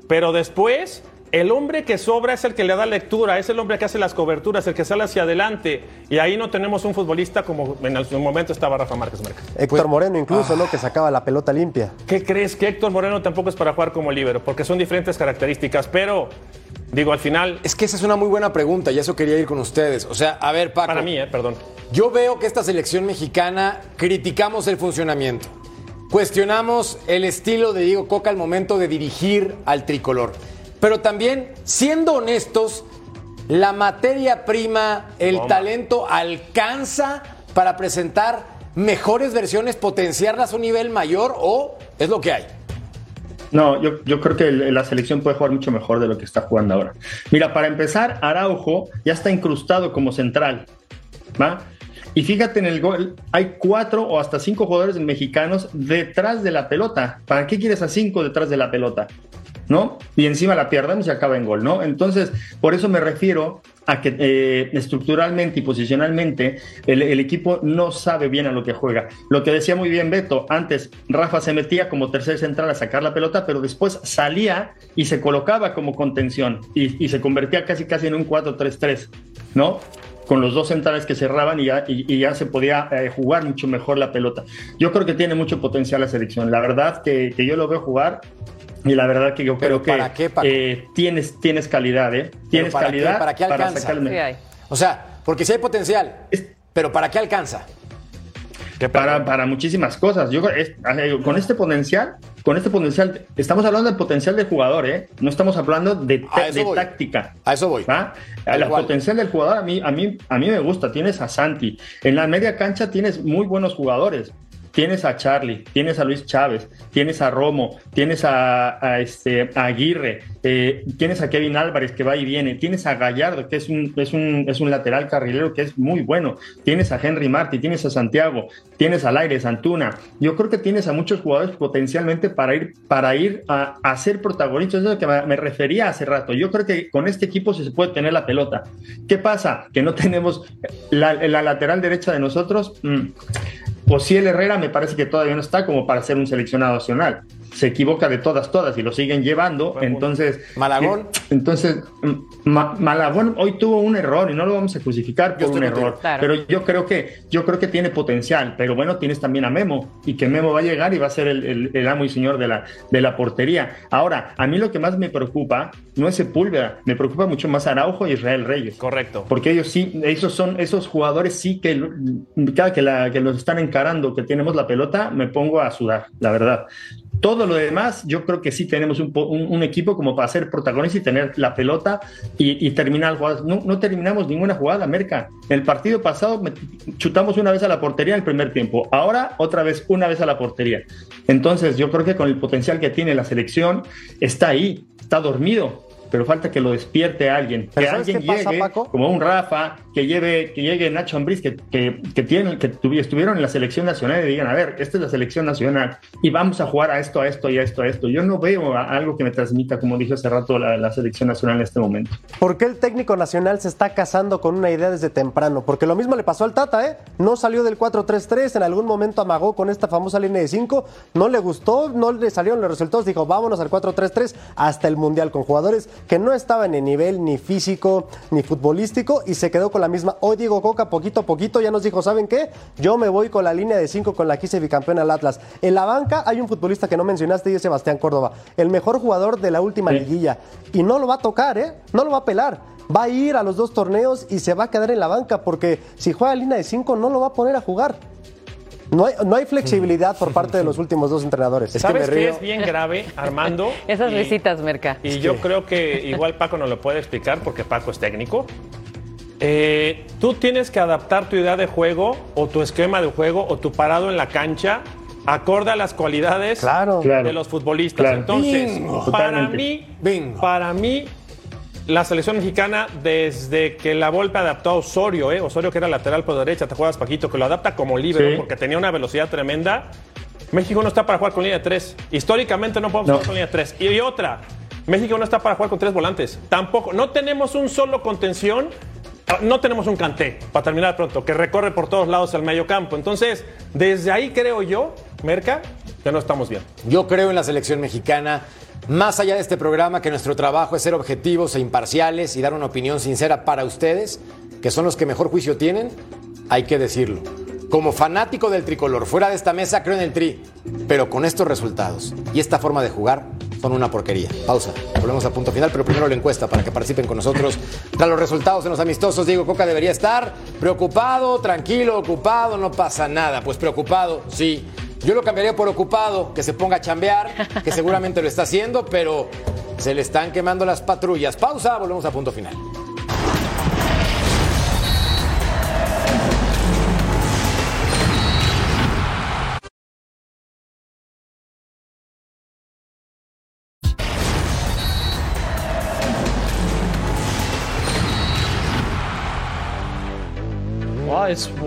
Speaker 4: Pero después el hombre que sobra es el que le da lectura, es el hombre que hace las coberturas, el que sale hacia adelante. Y ahí no tenemos un futbolista como en su momento estaba Rafa Márquez Márquez.
Speaker 5: Héctor pues, Moreno incluso, ¿no? Que sacaba la pelota limpia.
Speaker 4: ¿Qué crees? Que Héctor Moreno tampoco es para jugar como líbero, porque son diferentes características, pero digo, al final...
Speaker 1: Es que esa es una muy buena pregunta y eso quería ir con ustedes. O sea, a ver, Paco.
Speaker 4: Para mí, eh, perdón.
Speaker 1: Yo veo que esta selección mexicana criticamos el funcionamiento. Cuestionamos el estilo de Diego Coca al momento de dirigir al tricolor. Pero también, siendo honestos, la materia prima, el talento alcanza para presentar mejores versiones, potenciarlas a un nivel mayor o es lo que hay.
Speaker 6: No, yo, yo, creo que la selección puede jugar mucho mejor de lo que está jugando ahora. Mira, para empezar, Araujo ya está incrustado como central. ¿va? Y fíjate en el gol, hay cuatro o hasta cinco jugadores mexicanos detrás de la pelota. ¿Para qué quieres a cinco detrás de la pelota? ¿No? Y encima la pierden y se acaba en gol, ¿no? Entonces, por eso me refiero a que eh, estructuralmente y posicionalmente el, equipo no sabe bien a lo que juega. Lo que decía muy bien Beto, antes Rafa se metía como tercer central a sacar la pelota, pero después salía y se colocaba como contención y, se convertía casi casi en un 4-3-3, ¿no? con los dos centrales que cerraban y ya, y, ya se podía eh, jugar mucho mejor la pelota. Yo creo que tiene mucho potencial la selección. La verdad que, que yo lo veo jugar y la verdad que yo creo que eh, tienes, tienes calidad, ¿eh? Tienes
Speaker 1: para
Speaker 6: calidad
Speaker 1: ¿Para qué alcanza? o sea, porque si hay potencial, pero ¿para qué alcanza?
Speaker 6: Para, para, muchísimas cosas. Yo con este potencial, con este potencial, estamos hablando del potencial del jugador, ¿eh? No estamos hablando de, táctica.
Speaker 1: A eso voy.
Speaker 6: El potencial del jugador a mí, a mí, a mí me gusta. Tienes a Santi. En la media cancha tienes muy buenos jugadores tienes a Charlie, tienes a Luis Chávez, tienes a Romo, tienes a, este, Aguirre, eh, tienes a Kevin Álvarez que va y viene, tienes a Gallardo que es un, es un, es un lateral carrilero que es muy bueno, tienes a Henry Martí, tienes a Santiago, tienes al aire Santuna. Yo creo que tienes a muchos jugadores potencialmente para ir, para ir a, a ser protagonistas, es lo que me, refería hace rato. Yo creo que con este equipo se puede tener la pelota. ¿Qué pasa? Que no tenemos la, lateral derecha de nosotros. Mm, el Herrera me parece que todavía no está como para ser un seleccionado nacional. Se equivoca de todas, todas y lo siguen llevando. Entonces,
Speaker 1: Malagón.
Speaker 6: Entonces, Ma- Malagón hoy tuvo un error y no lo vamos a crucificar por un error.
Speaker 3: Claro.
Speaker 6: Pero yo creo que yo creo que tiene potencial. Pero bueno, tienes también a Memo y que Memo va a llegar y va a ser el, el- el amo y señor de la, de la portería. Ahora, a mí lo que más me preocupa no es Sepúlveda, me preocupa mucho más Araujo y Israel Reyes.
Speaker 4: Correcto.
Speaker 6: Porque ellos sí, esos son esos jugadores sí que cada que, la, que los están encarando, que tenemos la pelota, me pongo a sudar, la verdad. Todo lo demás, yo creo que sí tenemos un, un- un equipo como para ser protagonista y tener la pelota y, y terminar jugadas. No, no terminamos ninguna jugada, Merca. El partido pasado chutamos una vez a la portería en el primer tiempo. Ahora otra vez una vez a la portería. Entonces yo creo que con el potencial que tiene la selección está ahí, está dormido. Pero falta que lo despierte alguien, que
Speaker 5: Pero ¿sabes
Speaker 6: alguien
Speaker 5: pasa,
Speaker 6: llegue,
Speaker 5: Paco?
Speaker 6: como un Rafa, que lleve, que llegue Nacho Ambriz, que, que, que tienen, que tuvi- estuvieron en la selección nacional y digan, a ver, esta es la selección nacional y vamos a jugar a esto, a esto y a esto, a esto. Yo no veo a- algo que me transmita, como dije hace rato, la, la selección nacional en este momento.
Speaker 5: ¿Por qué el técnico nacional se está casando con una idea desde temprano? Porque lo mismo le pasó al Tata, ¿eh? No salió del 4-3-3, en algún momento amagó con esta famosa línea de 5, no le gustó, no le salieron los resultados, dijo, vámonos al 4-3-3 hasta el Mundial con jugadores que no estaban en nivel ni físico ni futbolístico y se quedó con la misma. Hoy Diego Coca, poquito a poquito, ya nos dijo, ¿saben qué? Yo me voy con la línea de 5 con la que hice bicampeón al Atlas. En la banca hay un futbolista que no mencionaste y es Sebastián Córdoba, el mejor jugador de la última
Speaker 6: Sí.
Speaker 5: liguilla. Y no lo va a tocar, ¿eh? No lo va a pelar. Va a ir a los dos torneos y se va a quedar en la banca porque si juega línea de 5 no lo va a poner a jugar. No hay, no hay flexibilidad por parte de los últimos dos entrenadores. Es que
Speaker 4: ¿Sabes qué
Speaker 5: río.
Speaker 4: es bien grave, Armando?
Speaker 3: Esas
Speaker 4: Y-
Speaker 3: visitas, Merca.
Speaker 4: Y yo creo que igual Paco nos lo puede explicar porque Paco es técnico. Eh, tú tienes que adaptar tu idea de juego o tu esquema de juego o tu parado en la cancha acorde a las cualidades
Speaker 5: Claro.
Speaker 6: Claro.
Speaker 4: de los futbolistas.
Speaker 6: Claro.
Speaker 4: Entonces,
Speaker 1: Bingo.
Speaker 4: para
Speaker 6: Totalmente.
Speaker 4: mí,
Speaker 1: Bingo.
Speaker 4: para mí, la selección mexicana, desde que la Volpe adaptó a Osorio, ¿eh? Osorio que era lateral por derecha, te juegas Paquito, que lo adapta como libre
Speaker 6: Sí.
Speaker 4: porque tenía una velocidad tremenda. México no está para jugar con línea de tres. Históricamente no podemos
Speaker 6: No.
Speaker 4: jugar con línea de tres. Y, y otra, México no está para jugar con tres volantes. Tampoco. No tenemos un solo contención. No tenemos un canté, para terminar pronto, que recorre por todos lados al medio campo. Entonces, desde ahí creo yo, Merca, que no estamos bien.
Speaker 1: Yo creo en la selección mexicana. Más allá de este programa, que nuestro trabajo es ser objetivos e imparciales y dar una opinión sincera para ustedes, que son los que mejor juicio tienen, hay que decirlo. Como fanático del tricolor, fuera de esta mesa creo en el tri, pero con estos resultados y esta forma de jugar son una porquería. Pausa. Volvemos a punto final, pero primero la encuesta para que participen con nosotros. Tras los resultados en los amistosos, Diego Coca debería estar preocupado, tranquilo, ocupado, no pasa nada. Pues preocupado, sí. Yo lo cambiaría por ocupado, que se ponga a chambear, que seguramente lo está haciendo, pero se le están quemando las patrullas. Pausa, volvemos a punto final.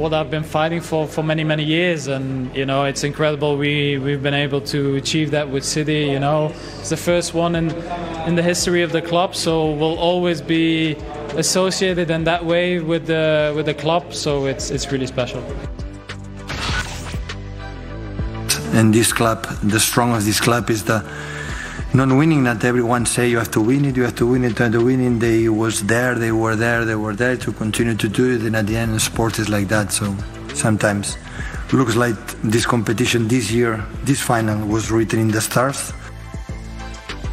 Speaker 8: What I've been fighting for for many many years, and you know it's incredible. We we've been able to achieve that with City. You know, it's the first one in in the history of the club, so we'll always be associated in that way with the with the club. So it's it's really special.
Speaker 9: And this club, the strong of this club is the not winning. Not everyone say you have to win it. You have to win it. And the winning, they was there. They were there. They were there to continue to do it. And at the end, sport is like that. So sometimes looks like this competition this year, this final was written in the stars.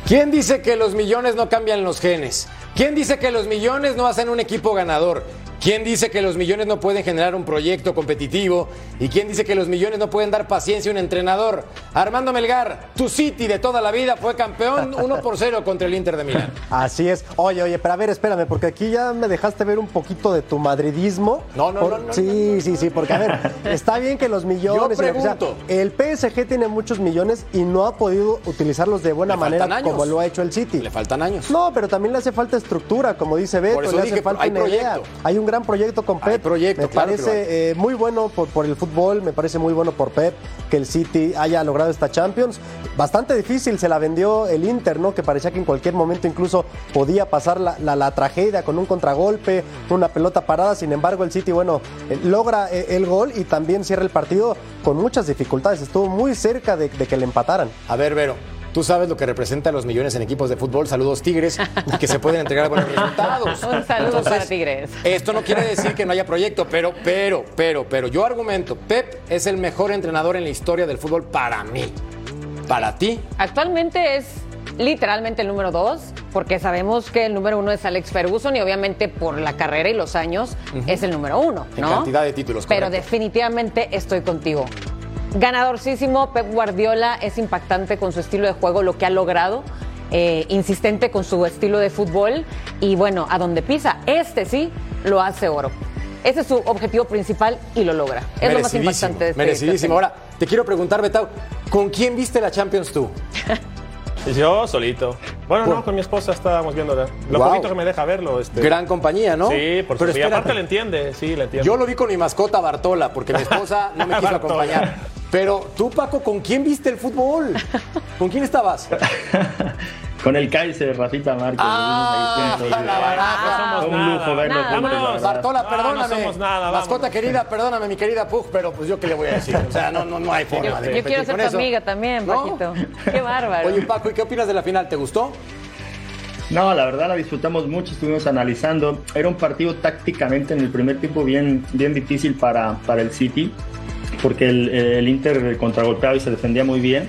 Speaker 1: ¿Quién dice que los millones no cambian los genes? ¿Quién dice que los millones no hacen un equipo ganador? ¿Quién dice que los millones no pueden generar un proyecto competitivo? ¿Y quién dice que los millones no pueden dar paciencia a un entrenador? Armando Melgar, tu City de toda la vida fue campeón 1 por 0 contra el Inter de Milán.
Speaker 5: Así es. Oye, oye, pero a ver, espérame, porque aquí ya me dejaste ver un poquito de tu madridismo.
Speaker 1: No, no,
Speaker 5: Por-
Speaker 1: no, no,
Speaker 5: Sí, sí, sí, porque a ver, está bien que los millones.
Speaker 1: Yo
Speaker 5: y lo que sea,
Speaker 1: pregunto.
Speaker 5: el PSG tiene muchos millones y no ha podido utilizarlos de buena manera
Speaker 1: años.
Speaker 5: como lo ha hecho el City.
Speaker 1: Le faltan años.
Speaker 5: No, pero también le hace falta estructura, como dice Beto, le hace
Speaker 1: dije,
Speaker 5: falta
Speaker 1: hay
Speaker 5: una idea. Hay un gran proyecto con Pep.
Speaker 1: proyecto,
Speaker 5: me
Speaker 1: claro
Speaker 5: parece eh, muy bueno por, por el fútbol, me parece muy bueno por Pep que el City haya logrado esta Champions. Bastante difícil se la vendió el Inter, ¿no? Que parecía que en cualquier momento incluso podía pasar la, la- la tragedia con un contragolpe, una pelota parada. Sin embargo, el City, bueno, eh, logra eh, el gol y también cierra el partido con muchas dificultades. Estuvo muy cerca de, de que le empataran.
Speaker 1: A ver, Vero, tú sabes lo que representan los millones en equipos de fútbol. Saludos, Tigres, que se pueden entregar buenos resultados.
Speaker 3: Un saludo para Tigres.
Speaker 1: Esto no quiere decir que no haya proyecto, pero, pero, pero, pero yo argumento, Pep es el mejor entrenador en la historia del fútbol para mí. Para ti,
Speaker 3: Actualmente es literalmente el número dos, porque sabemos que el número uno es Alex Ferguson y obviamente por la carrera y los años es el número uno,
Speaker 1: en
Speaker 3: ¿no?
Speaker 1: cantidad de títulos.
Speaker 3: Pero
Speaker 1: correcto.
Speaker 3: definitivamente estoy contigo. Ganadorcísimo, Pep Guardiola es impactante con su estilo de juego, lo que ha logrado, eh, insistente con su estilo de fútbol y bueno, a donde pisa, este sí lo hace oro. Ese es su objetivo principal y lo logra. Es lo más impactante de este
Speaker 1: Merecidísimo. Ahora, te quiero preguntar, Betao, ¿con quién viste la Champions tú?
Speaker 4: Yo solito. Bueno, no, con mi esposa estábamos viéndola. Lo
Speaker 1: Wow.
Speaker 4: poquito que me deja verlo. Este.
Speaker 1: Gran compañía, ¿no?
Speaker 4: Sí, por supuesto. Y aparte le entiende, sí, le entiende.
Speaker 1: Yo lo vi con mi mascota Bartola, porque mi esposa no me quiso acompañar. Pero tú, Paco, ¿con quién viste el fútbol? ¿Con quién estabas?
Speaker 6: Con el Kaiser, Rafita Márquez.
Speaker 1: Ah,
Speaker 6: ahí
Speaker 1: la baraja.
Speaker 4: No somos
Speaker 6: Fue un
Speaker 4: nada.
Speaker 6: lujo verlo juntos.
Speaker 1: Bartola, perdóname.
Speaker 4: no somos nada,
Speaker 1: Mascota querida, perdóname, mi querida Pug, pero pues yo qué le voy a decir. O sea, no, no, no hay forma
Speaker 3: Yo,
Speaker 1: de
Speaker 3: yo quiero ser tu
Speaker 1: eso.
Speaker 3: amiga también,
Speaker 1: ¿No?
Speaker 3: Paquito. Qué bárbaro.
Speaker 1: Oye, Paco, ¿y qué opinas de la final? ¿Te gustó?
Speaker 6: No, la verdad la disfrutamos mucho, estuvimos analizando. Era un partido tácticamente en el primer tiempo bien, bien difícil para, para el City, porque el, Inter contragolpeaba y se defendía muy bien.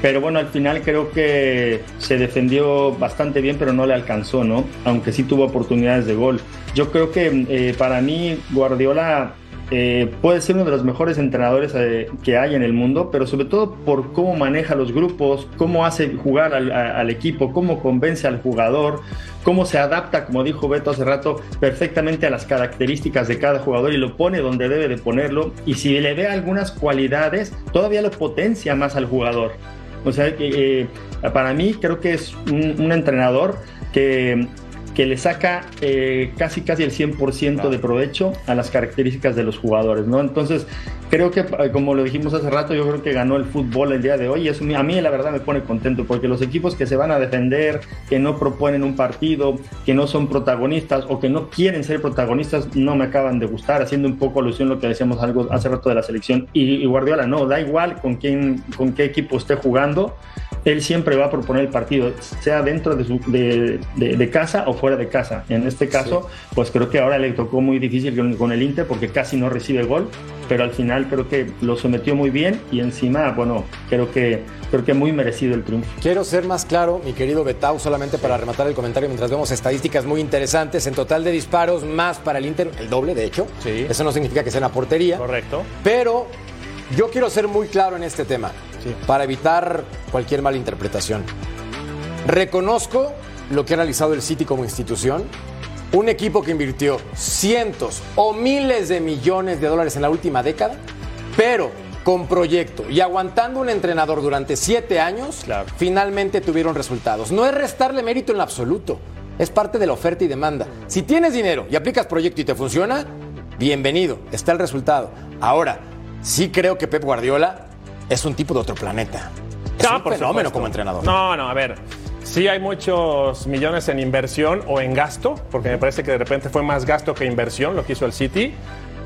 Speaker 6: Pero bueno, al final creo que se defendió bastante bien, pero no le alcanzó, ¿no? Aunque sí tuvo oportunidades de gol. Yo creo que eh, para mí Guardiola eh, puede ser uno de los mejores entrenadores eh, que hay en el mundo, pero sobre todo por cómo maneja los grupos, cómo hace jugar al, equipo, cómo convence al jugador, cómo se adapta, como dijo Beto hace rato, perfectamente a las características de cada jugador y lo pone donde debe de ponerlo. Y si le ve algunas cualidades, todavía lo potencia más al jugador. O sea, eh, para mí creo que es un entrenador que, que le saca eh, casi casi el 100% de provecho a las características de los jugadores, ¿no? Entonces, creo que, eh, como lo dijimos hace rato, yo creo que ganó el fútbol el día de hoy y eso a mí la verdad me pone contento porque los equipos que se van a defender, que no proponen un partido, que no son protagonistas o que no quieren ser protagonistas, no me acaban de gustar, haciendo un poco alusión a lo que decíamos algo hace rato de la selección. Y, y Guardiola, no, da igual con quién, con qué equipo esté jugando, él siempre va a proponer el partido, sea dentro de, su, de, de- de casa o fuera de casa. En este caso, pues creo que ahora le tocó muy difícil con, con el Inter porque casi no recibe gol, pero al final creo que lo sometió muy bien y encima, bueno, creo que, creo que muy merecido el triunfo.
Speaker 1: Quiero ser más claro, mi querido Betau, solamente para rematar el comentario mientras vemos estadísticas muy interesantes. En total de disparos, más para el Inter, el doble, de hecho.
Speaker 4: Sí.
Speaker 1: Eso no significa que sea una portería.
Speaker 4: Correcto.
Speaker 1: Pero yo quiero ser muy claro en este tema, para evitar cualquier mala interpretación. Reconozco lo que ha realizado el City como institución, un equipo que invirtió cientos o miles de millones de dólares en la última década, pero con proyecto y aguantando un entrenador durante siete años,
Speaker 4: Claro.
Speaker 1: finalmente tuvieron resultados. No es restarle mérito en absoluto, es parte de la oferta y demanda. Si tienes dinero y aplicas proyecto y te funciona, bienvenido, está el resultado. Ahora, sí creo que Pep Guardiola es un tipo de otro planeta. Es
Speaker 4: No,
Speaker 1: un
Speaker 4: por
Speaker 1: fenómeno
Speaker 4: supuesto.
Speaker 1: como entrenador.
Speaker 4: No, no, a ver. Sí hay muchos millones en inversión o en gasto, porque me parece que de repente fue más gasto que inversión lo que hizo el City,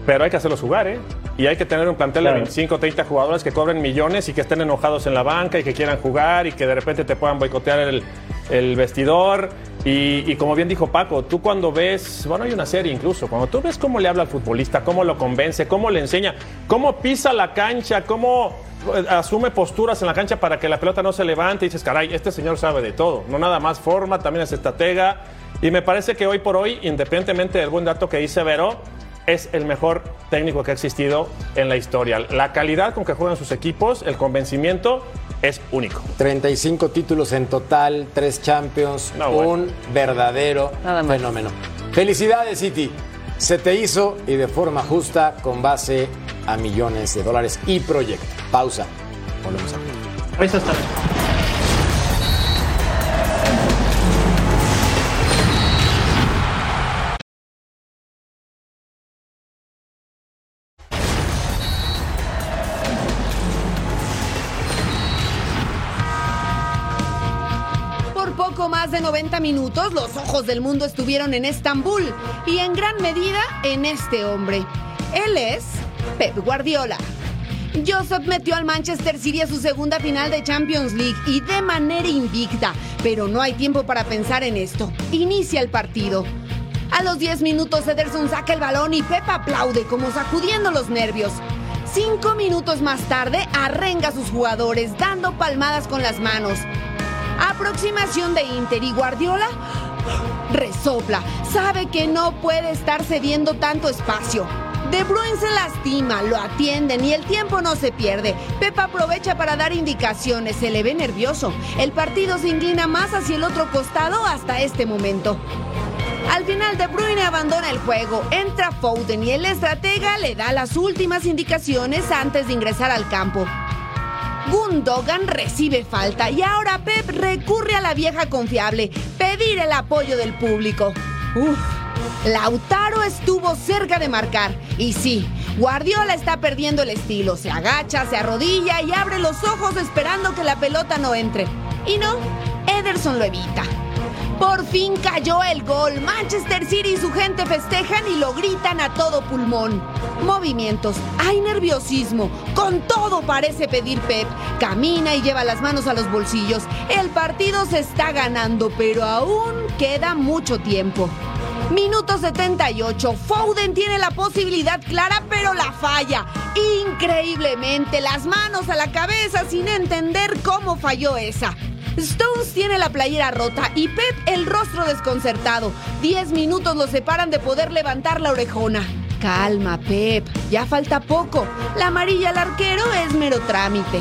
Speaker 4: pero hay que hacerlos jugar, ¿eh? Y hay que tener un plantel
Speaker 6: Claro.
Speaker 4: de 25 o 30 jugadores que cobren millones y que estén enojados en la banca y que quieran jugar y que de repente te puedan boicotear el, el vestidor. Y, como bien dijo Paco, tú cuando ves, bueno, hay una serie incluso, cuando tú ves cómo le habla al futbolista, cómo lo convence, cómo le enseña, cómo pisa la cancha, cómo eh, asume posturas en la cancha para que la pelota no se levante y dices, caray, este señor sabe de todo, no nada más forma, también es estratega. Y me parece que hoy por hoy, independientemente del buen dato que dice Vero, es el mejor técnico que ha existido en la historia. La calidad con que juegan sus equipos, el convencimiento, es único.
Speaker 1: 35 títulos en total, 3 Champions,
Speaker 4: No, bueno.
Speaker 1: un verdadero fenómeno. Felicidades, City. Se te hizo y de forma justa con base a millones de dólares y proyecto. Pausa. Volvemos a
Speaker 6: Eso está.
Speaker 10: Minutos, los ojos del mundo estuvieron en Estambul y en gran medida en este hombre. Él es Pep Guardiola. Joseph metió al Manchester City a su segunda final de Champions League y de manera invicta, pero no hay tiempo para pensar en esto. Inicia el partido. A los 10 minutos Ederson saca el balón y Pep aplaude como sacudiendo los nervios. Cinco minutos más tarde arrenga a sus jugadores dando palmadas con las manos. Aproximación de Inter y Guardiola resopla. Sabe que no puede estar cediendo tanto espacio. De Bruyne se lastima, lo atienden y el tiempo no se pierde. Pepa aprovecha para dar indicaciones, se le ve nervioso. El partido se inclina más hacia el otro costado hasta este momento. Al final De Bruyne abandona el juego, entra Foden y el estratega le da las últimas indicaciones antes de ingresar al campo. Gundogan recibe falta y ahora Pep recurre a la vieja confiable, pedir el apoyo del público. Uf, Lautaro estuvo cerca de marcar. Y sí, Guardiola está perdiendo el estilo. Se agacha, se arrodilla y abre los ojos esperando que la pelota no entre. Y no, Ederson lo evita. Por fin cayó el gol. Manchester City y su gente festejan y lo gritan a todo pulmón. Movimientos, hay nerviosismo. Con todo parece pedir Pep. Camina y lleva las manos a los bolsillos. El partido se está ganando, pero aún queda mucho tiempo. Minuto 78. Foden tiene la posibilidad clara, pero la falla. Increíblemente, las manos a la cabeza sin entender cómo falló esa. Stones tiene la playera rota y Pep el rostro desconcertado. Diez minutos lo separan de poder levantar la orejona. Calma, Pep, ya falta poco. La amarilla al arquero es mero trámite.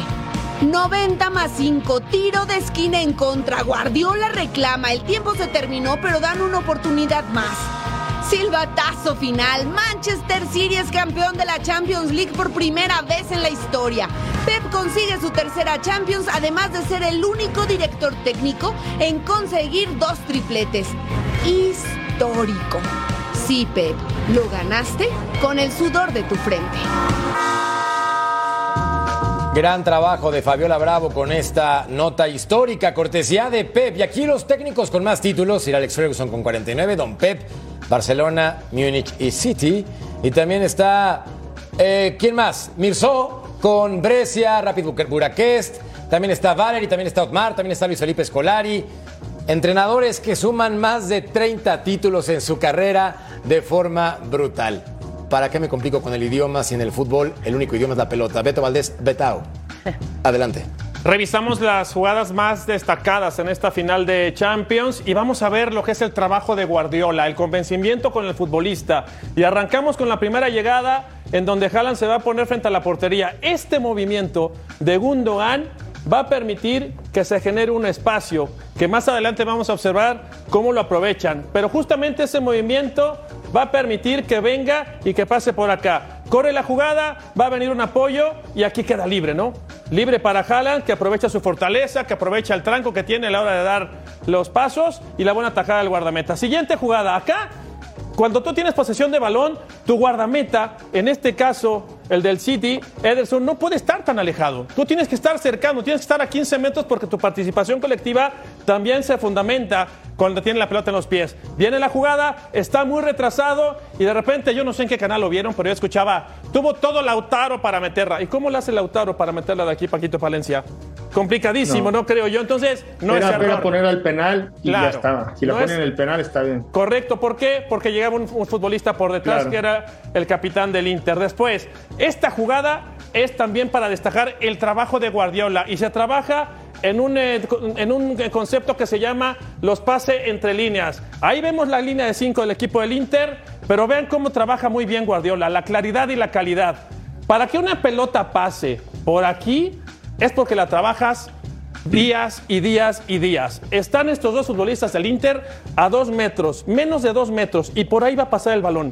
Speaker 10: 90 más 5, tiro de esquina en contra. Guardiola reclama, el tiempo se terminó, pero dan una oportunidad más. Silbatazo final. Manchester City es campeón de la Champions League por primera vez en la historia. Pep consigue su tercera Champions, además de ser el único director técnico en conseguir dos tripletes. Histórico. Sí, Pep, lo ganaste con el sudor de tu frente.
Speaker 1: Gran trabajo de Fabiola Bravo con esta nota histórica, cortesía de Pep. Y aquí los técnicos con más títulos, Sir Alex Ferguson con 49, Don Pep, Barcelona, Múnich y City. Y también está, eh, ¿quién más? Mirzo con Brescia, Rapid Bucarest. También está Valery, también está Otmar, también está Luis Felipe Scolari. Entrenadores que suman más de 30 títulos en su carrera de forma brutal. ¿Para qué me complico con el idioma si en el fútbol el único idioma es la pelota? Beto Valdés, Betao. Adelante.
Speaker 4: Revisamos las jugadas más destacadas en esta final de Champions y vamos a ver lo que es el trabajo de Guardiola, el convencimiento con el futbolista. Y arrancamos con la primera llegada en donde Haaland se va a poner frente a la portería. Este movimiento de Gundogan va a permitir que se genere un espacio que más adelante vamos a observar cómo lo aprovechan. Pero justamente ese movimiento va a permitir que venga y que pase por acá. Corre la jugada, va a venir un apoyo y aquí queda libre, ¿no? Libre para Haaland, que aprovecha su fortaleza, que aprovecha el tranco que tiene a la hora de dar los pasos y la buena tajada del guardameta. Siguiente jugada, acá cuando tú tienes posesión de balón, tu guardameta, en este caso el del City, Ederson, no puede estar tan alejado. Tú tienes que estar cercano, tienes que estar a 15 metros porque tu participación colectiva también se fundamenta cuando tiene la pelota en los pies. Viene la jugada, está muy retrasado y de repente, yo no sé en qué canal lo vieron, pero yo escuchaba, tuvo todo Lautaro para meterla. ¿Y cómo le hace Lautaro para meterla de aquí, Paquito Palencia? Complicadísimo, no, creo yo. Entonces, no
Speaker 6: Era
Speaker 4: es
Speaker 6: pena poner al penal y
Speaker 4: Claro.
Speaker 6: ya estaba. Si la
Speaker 4: No
Speaker 6: ponen en el penal está bien.
Speaker 4: Correcto, ¿por qué? Porque llegaba un, un futbolista por detrás
Speaker 6: Claro.
Speaker 4: que era el capitán del Inter. Después, esta jugada es también para destacar el trabajo de Guardiola y se trabaja en un, eh, en un concepto que se llama los pases entre líneas. Ahí vemos la línea de 5 del equipo del Inter, pero vean cómo trabaja muy bien Guardiola, la claridad y la calidad. Para que una pelota pase por aquí es porque la trabajas días y días y días. Están estos dos futbolistas del Inter a dos metros, menos de dos metros, y por ahí va a pasar el balón.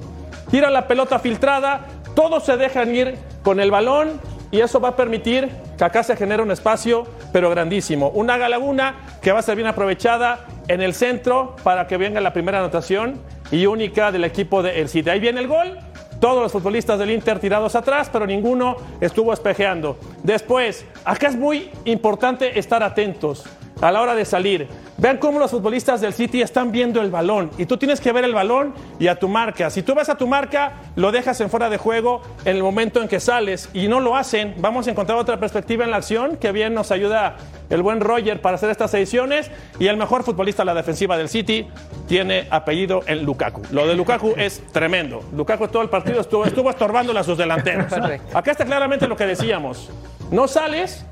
Speaker 4: Tira la pelota filtrada, todos se dejan ir con el balón y eso va a permitir que acá se genere un espacio, pero grandísimo. Una laguna que va a ser bien aprovechada en el centro para que venga la primera anotación y única del equipo de El City. Ahí viene el gol. Todos los futbolistas del Inter tirados atrás, pero ninguno estuvo espejeando. Después, acá es muy importante estar atentos a la hora de salir. Vean cómo los futbolistas del City están viendo el balón y tú tienes que ver el balón y a tu marca. Si tú ves a tu marca, lo dejas en fuera de juego en el momento en que sales y no lo hacen. Vamos a encontrar otra perspectiva en la acción que bien nos ayuda el buen Roger para hacer estas ediciones y el mejor futbolista de la defensiva del City tiene apellido en Lukaku. Lo de Lukaku es tremendo. Lukaku todo el partido estuvo, estuvo estorbándole a sus delanteros. Acá está claramente lo que decíamos. No sales,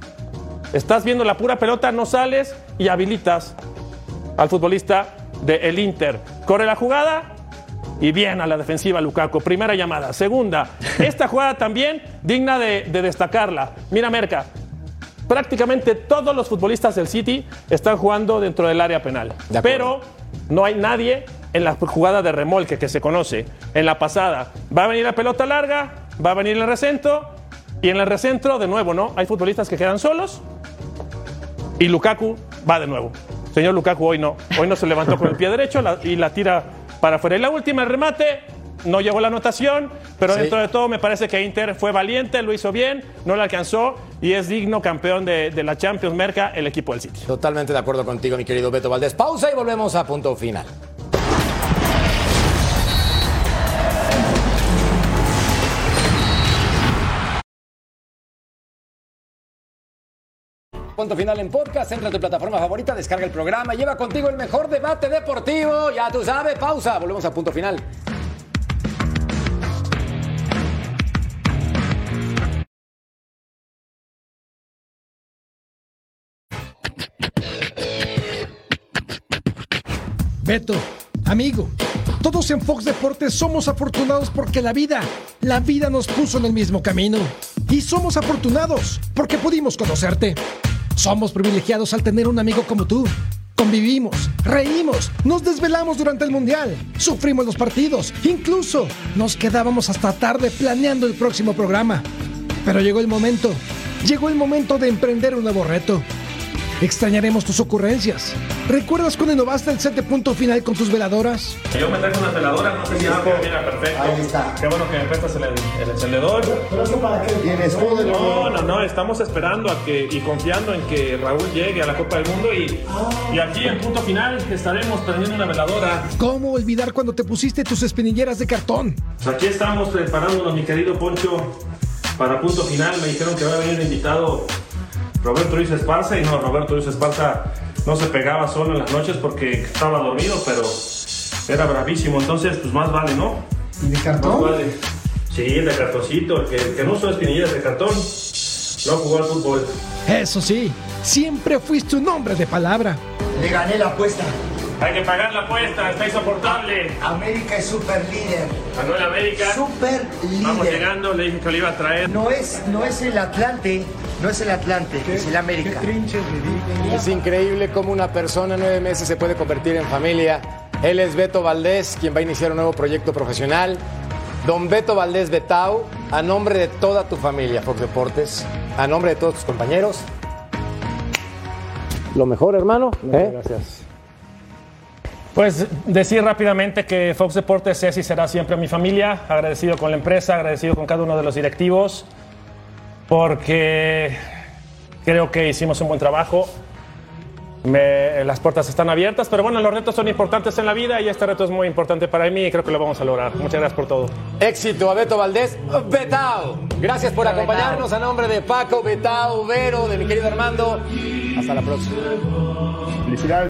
Speaker 4: estás viendo la pura pelota, no sales y habilitas al futbolista del el Inter. Corre la jugada y bien a la defensiva Lukaku. Primera llamada. Segunda, esta jugada también digna de, de destacarla. Mira Merca, prácticamente todos los futbolistas del City están jugando dentro del área penal.
Speaker 1: De.
Speaker 4: Pero no hay nadie en la jugada de remolque que se conoce. En la pasada va a venir la pelota larga, va a venir el recentro y en el recentro de nuevo, ¿no? Hay futbolistas que quedan solos y Lukaku va de nuevo. Señor Lukaku hoy no, hoy no se levantó con el pie derecho la- y la tira para afuera. Y la última, el remate, no llegó la anotación, pero
Speaker 1: Sí.
Speaker 4: dentro de todo me parece que Inter fue valiente, lo hizo bien, no le alcanzó y es digno campeón de, de la Champions Merca, el equipo del City.
Speaker 1: Totalmente de acuerdo contigo, mi querido Beto Valdés. Pausa y volvemos a punto final. Punto final en podcast, entra a tu plataforma favorita, descarga el programa, lleva contigo el mejor debate deportivo. Ya tú sabes, pausa, volvemos a punto final.
Speaker 11: Beto, amigo, todos en Fox Deportes somos afortunados porque la vida, la vida nos puso en el mismo camino. Y somos afortunados porque pudimos conocerte. Somos privilegiados al tener un amigo como tú. Convivimos, reímos, nos desvelamos durante el Mundial, sufrimos los partidos, incluso nos quedábamos hasta tarde planeando el próximo programa. Pero llegó el momento, llegó el momento de emprender un nuevo reto. Extrañaremos tus ocurrencias. ¿Recuerdas cuando innovaste el set de punto final con tus veladoras?
Speaker 4: Yo me traje una veladora, no sé si mira perfecto.
Speaker 5: Ahí está.
Speaker 4: Qué bueno que me prestas el, el encendedor.
Speaker 5: ¿Pero eso para qué? ¿Tiene escudo de
Speaker 4: No, no, no, estamos esperando a que y confiando en que Raúl llegue a la Copa del Mundo y, y aquí en punto final estaremos prendiendo una veladora.
Speaker 11: ¿Cómo olvidar cuando te pusiste tus espinilleras de cartón?
Speaker 4: Pues aquí estamos preparándonos, mi querido Poncho, para punto final. Me dijeron que va a venir un invitado Roberto Luis Esparza y no, Roberto Luis Esparza no se pegaba solo en las noches porque estaba dormido, pero era bravísimo. Entonces, pues más vale, ¿no?
Speaker 11: ¿Y de
Speaker 4: Más
Speaker 11: cartón?
Speaker 4: vale. Sí, de cartoncito, el que, el que no usó espinillas de cartón, no jugó al fútbol.
Speaker 11: Eso sí, siempre fuiste un hombre de palabra.
Speaker 12: Le gané la apuesta.
Speaker 4: Hay que pagar la apuesta, está insoportable.
Speaker 12: América es super líder.
Speaker 4: Ganó el América.
Speaker 12: Super
Speaker 4: Vamos
Speaker 12: líder.
Speaker 4: llegando, le dije que lo iba a traer.
Speaker 12: No es, no es el Atlante, no es el Atlante, es el América.
Speaker 1: Es increíble cómo una persona en nueve meses se puede convertir en familia. Él es Beto Valdés, quien va a iniciar un nuevo proyecto profesional. Don Beto Valdés Betau, a nombre de toda tu familia, Fox Deportes, a nombre de todos tus compañeros. Lo mejor, hermano. ¿eh?
Speaker 4: Gracias. Pues decir rápidamente que Fox Deportes es y será siempre mi familia, agradecido con la empresa, agradecido con cada uno de los directivos, porque creo que hicimos un buen trabajo. Me- las puertas están abiertas, pero bueno, los retos son importantes en la vida y este reto es muy importante para mí y creo que lo vamos a lograr. Muchas gracias por todo.
Speaker 1: Éxito a Beto Valdés Betao. Gracias por acompañarnos a nombre de Paco, Betao, Vero, de mi querido Armando. Hasta la próxima.
Speaker 6: Felicidades.